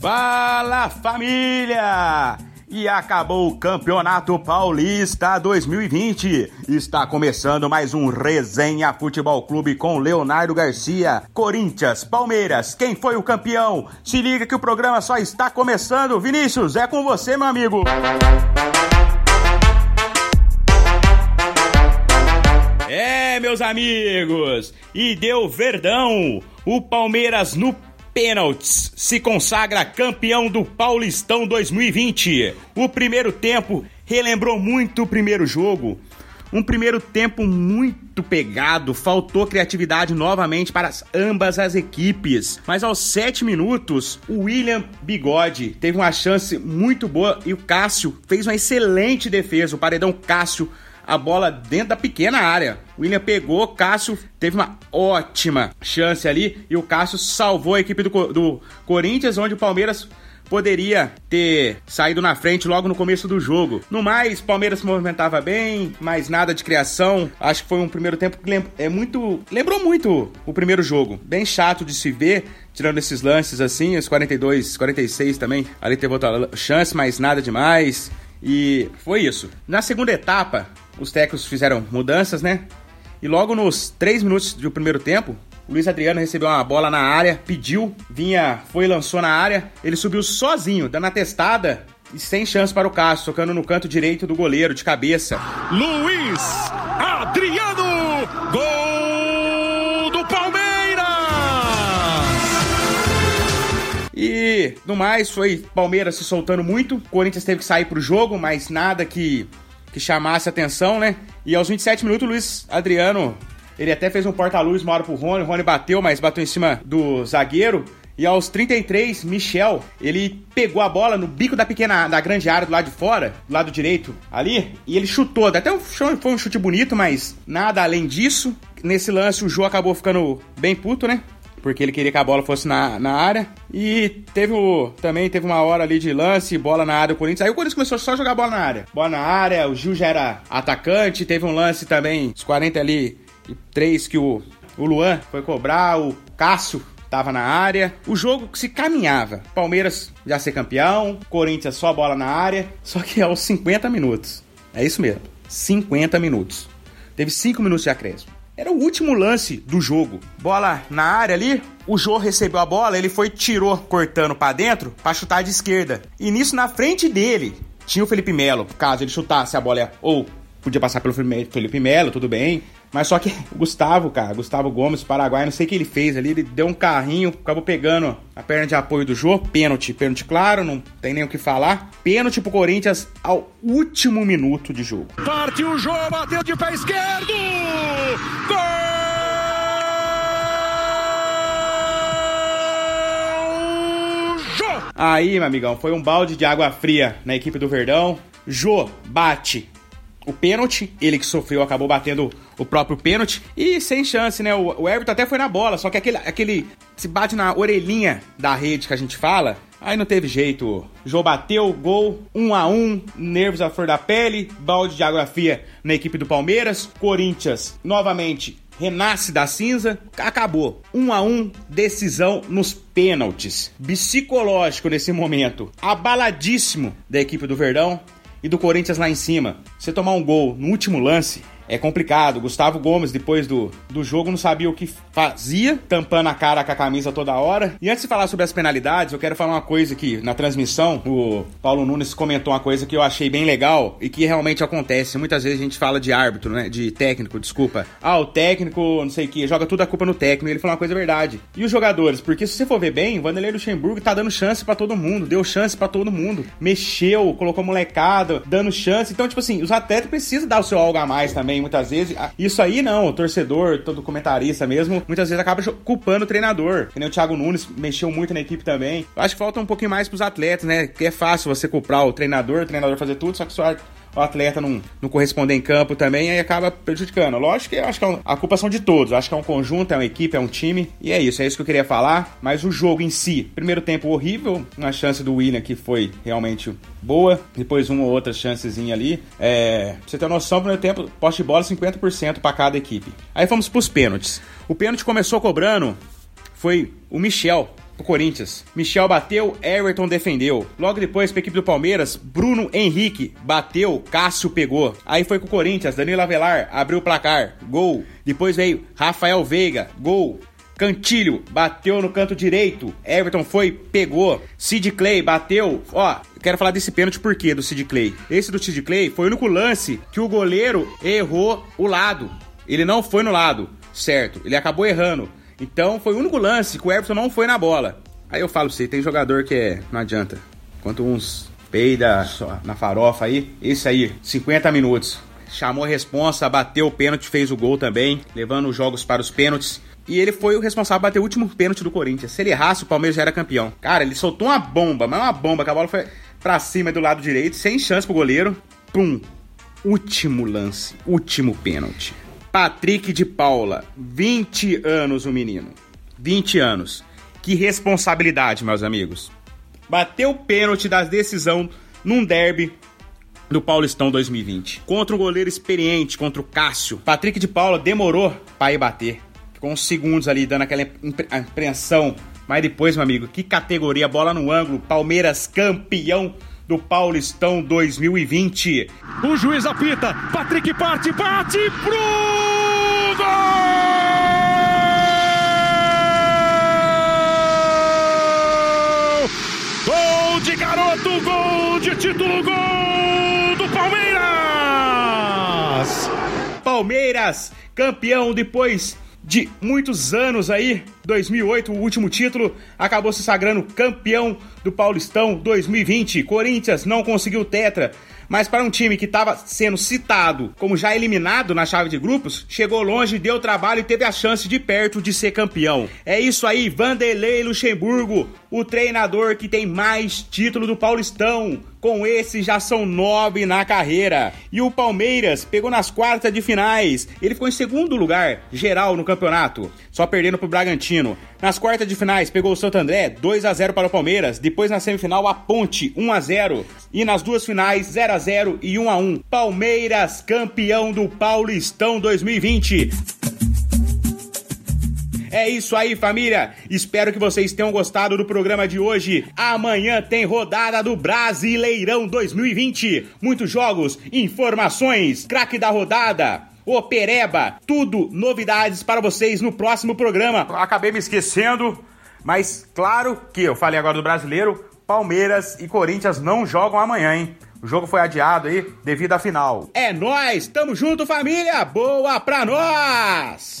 Fala família! E acabou o Campeonato Paulista 2020. Está começando mais um Resenha Futebol Clube com Leonardo Garcia. Corinthians, Palmeiras, quem foi o campeão? Se liga que o programa só está começando. Vinícius, é com você, meu amigo. É, meus amigos, e deu verdão. O Palmeiras no pênaltis, se consagra campeão do Paulistão 2020. O primeiro tempo relembrou muito o primeiro jogo. Um primeiro tempo muito pegado, faltou criatividade novamente para ambas as equipes. Mas aos 7 minutos, o William Bigode teve uma chance muito boa e o Cássio fez uma excelente defesa. O paredão Cássio a bola dentro da pequena área. O William pegou, Cássio teve uma ótima chance ali e o Cássio salvou a equipe do, do Corinthians, onde o Palmeiras poderia ter saído na frente logo no começo do jogo. No mais, Palmeiras se movimentava bem, mas nada de criação. Acho que foi um primeiro tempo que é muito, lembrou muito o primeiro jogo. Bem chato de se ver, tirando esses lances assim, os 42, 46 também. Ali teve outra chance, mas nada demais. E foi isso. Na segunda etapa, os técnicos fizeram mudanças, né? E logo nos três minutos do primeiro tempo, o Luiz Adriano recebeu uma bola na área, pediu, vinha, foi e lançou na área. Ele subiu sozinho, dando a testada e sem chance para o Cássio, tocando no canto direito do goleiro, de cabeça. Luiz Adriano! Gol E no mais, foi Palmeiras se soltando muito. Corinthians teve que sair pro jogo, mas nada que que chamasse atenção, né? E aos 27 minutos, Luiz Adriano, ele até fez um porta-luz uma hora pro Rony, o Rony bateu, mas bateu em cima do zagueiro. E aos 33, Michel, ele pegou a bola no bico da pequena, da grande área do lado de fora, do lado direito ali, e ele chutou. Até foi um chute bonito, mas nada além disso. Nesse lance, o Jô acabou ficando bem puto, né? Porque ele queria que a bola fosse na, na área. E teve o, também teve uma hora ali de lance, bola na área do Corinthians. Aí o Corinthians começou só a jogar bola na área. Bola na área, o Gil já era atacante, teve um lance também, os 40 ali e 3 que o, o Luan foi cobrar, o Cássio tava na área. O jogo se caminhava. Palmeiras já ser campeão, Corinthians só bola na área, só que aos 50 minutos. É isso mesmo, 50 minutos. Teve 5 minutos de acréscimo. Era o último lance do jogo. Bola na área ali, o Jô recebeu a bola, ele foi tirou cortando para dentro para chutar de esquerda. E nisso na frente dele tinha o Felipe Melo, caso ele chutasse a bola ou podia passar pelo Felipe Melo, tudo bem. Mas só que o Gustavo, cara, Gustavo Gomes, Paraguai, não sei o que ele fez ali, ele deu um carrinho, acabou pegando a perna de apoio do Jô, pênalti, pênalti claro, não tem nem o que falar. Pênalti pro Corinthians ao último minuto de jogo. Parte o Jô, bateu de pé esquerdo! Gol! Jô! Aí, meu amigão, foi um balde de água fria na equipe do Verdão. Jô bate o pênalti, ele que sofreu acabou batendo o próprio pênalti e sem chance, né? O, Everton até foi na bola, só que aquele, aquele se bate na orelhinha da rede que a gente fala, aí não teve jeito. Jô bateu, gol, um a um, nervos à flor da pele, balde de água fria na equipe do Palmeiras, Corinthians novamente renasce da cinza, acabou. Um a um, decisão nos pênaltis. Psicológico nesse momento, abaladíssimo da equipe do Verdão e do Corinthians lá em cima. Você tomar um gol no último lance é complicado. Gustavo Gomes, depois do, do jogo, não sabia o que fazia, tampando a cara com a camisa toda hora. E antes de falar sobre as penalidades, eu quero falar uma coisa que na transmissão o Paulo Nunes comentou uma coisa que eu achei bem legal e que realmente acontece. Muitas vezes a gente fala de árbitro, né? De técnico, desculpa. Ah, o técnico, não sei o que, joga tudo a culpa no técnico. Ele falou uma coisa verdade. E os jogadores? Porque se você for ver bem, o Vanderlei Luxemburgo tá dando chance para todo mundo, deu chance para todo mundo. Mexeu, colocou molecada, dando chance. Então, tipo assim, os atletas precisam dar o seu algo a mais também muitas vezes. Isso aí não, o torcedor, todo comentarista mesmo, muitas vezes acaba culpando o treinador. Que nem o Thiago Nunes mexeu muito na equipe também. Eu acho que falta um pouquinho mais pros atletas, né? Que é fácil você culpar o treinador, o treinador fazer tudo, só que só o atleta não, não corresponder em campo também, aí acaba prejudicando. Lógico que acho que é um, a culpa são de todos. Acho que é um conjunto, é uma equipe, é um time. E é isso, é isso que eu queria falar. Mas o jogo em si, primeiro tempo horrível, uma chance do William que foi realmente boa. Depois uma ou outra chancezinha ali. É, pra você ter noção, primeiro tempo, poste de bola 50% para cada equipe. Aí fomos pros pênaltis. O pênalti começou cobrando, foi o Michel pro Corinthians. Michel bateu, Everton defendeu. Logo depois, pra equipe do Palmeiras, Bruno Henrique bateu, Cássio pegou. Aí foi com o Corinthians, Danilo Avelar abriu o placar, gol. Depois veio Rafael Veiga, gol. Cantilho bateu no canto direito. Everton foi, pegou. Sid Clay bateu. Ó, quero falar desse pênalti por quê do Sid Clay. Esse do Sid Clay foi o único lance que o goleiro errou o lado. Ele não foi no lado, certo? Ele acabou errando. Então foi o único lance que o Everton não foi na bola. Aí eu falo pra você, tem jogador que é. Não adianta. Quanto uns peida na farofa aí. Esse aí, 50 minutos. Chamou a responsa, bateu o pênalti, fez o gol também, levando os jogos para os pênaltis. E ele foi o responsável por bater o último pênalti do Corinthians. Se ele errasse, o Palmeiras já era campeão. Cara, ele soltou uma bomba, mas uma bomba, que a bola foi pra cima do lado direito, sem chance pro goleiro. Pum. Último lance, último pênalti. Patrick de Paula, 20 anos o menino. 20 anos. Que responsabilidade, meus amigos. Bateu o pênalti da decisão num derby do Paulistão 2020. Contra um goleiro experiente, contra o Cássio. Patrick de Paula demorou para ir bater. Ficou uns segundos ali dando aquela impressão. Mas depois, meu amigo, que categoria, bola no ângulo, Palmeiras campeão do Paulistão 2020. O juiz apita, Patrick parte, bate pro gol! Gol de garoto, gol de título, gol do Palmeiras! Palmeiras, campeão depois de muitos anos aí, 2008, o último título, acabou se sagrando campeão do Paulistão 2020. Corinthians não conseguiu tetra, mas para um time que estava sendo citado como já eliminado na chave de grupos, chegou longe, deu trabalho e teve a chance de perto de ser campeão. É isso aí, Vanderlei Luxemburgo, o treinador que tem mais título do Paulistão. Com esse já são nove na carreira. E o Palmeiras pegou nas quartas de finais. Ele ficou em segundo lugar geral no campeonato, só perdendo pro Bragantino. Nas quartas de finais pegou o Santo André 2 a 0 para o Palmeiras. Depois na semifinal a Ponte 1 a 0 e nas duas finais 0 a 0 e 1 a 1. Palmeiras campeão do Paulistão 2020. É isso aí, família. Espero que vocês tenham gostado do programa de hoje. Amanhã tem rodada do Brasileirão 2020. Muitos jogos, informações, craque da rodada. O Pereba, tudo novidades para vocês no próximo programa. Acabei me esquecendo, mas claro que eu falei agora do brasileiro, Palmeiras e Corinthians não jogam amanhã, hein? O jogo foi adiado aí devido à final. É nós, tamo junto, família. Boa pra nós.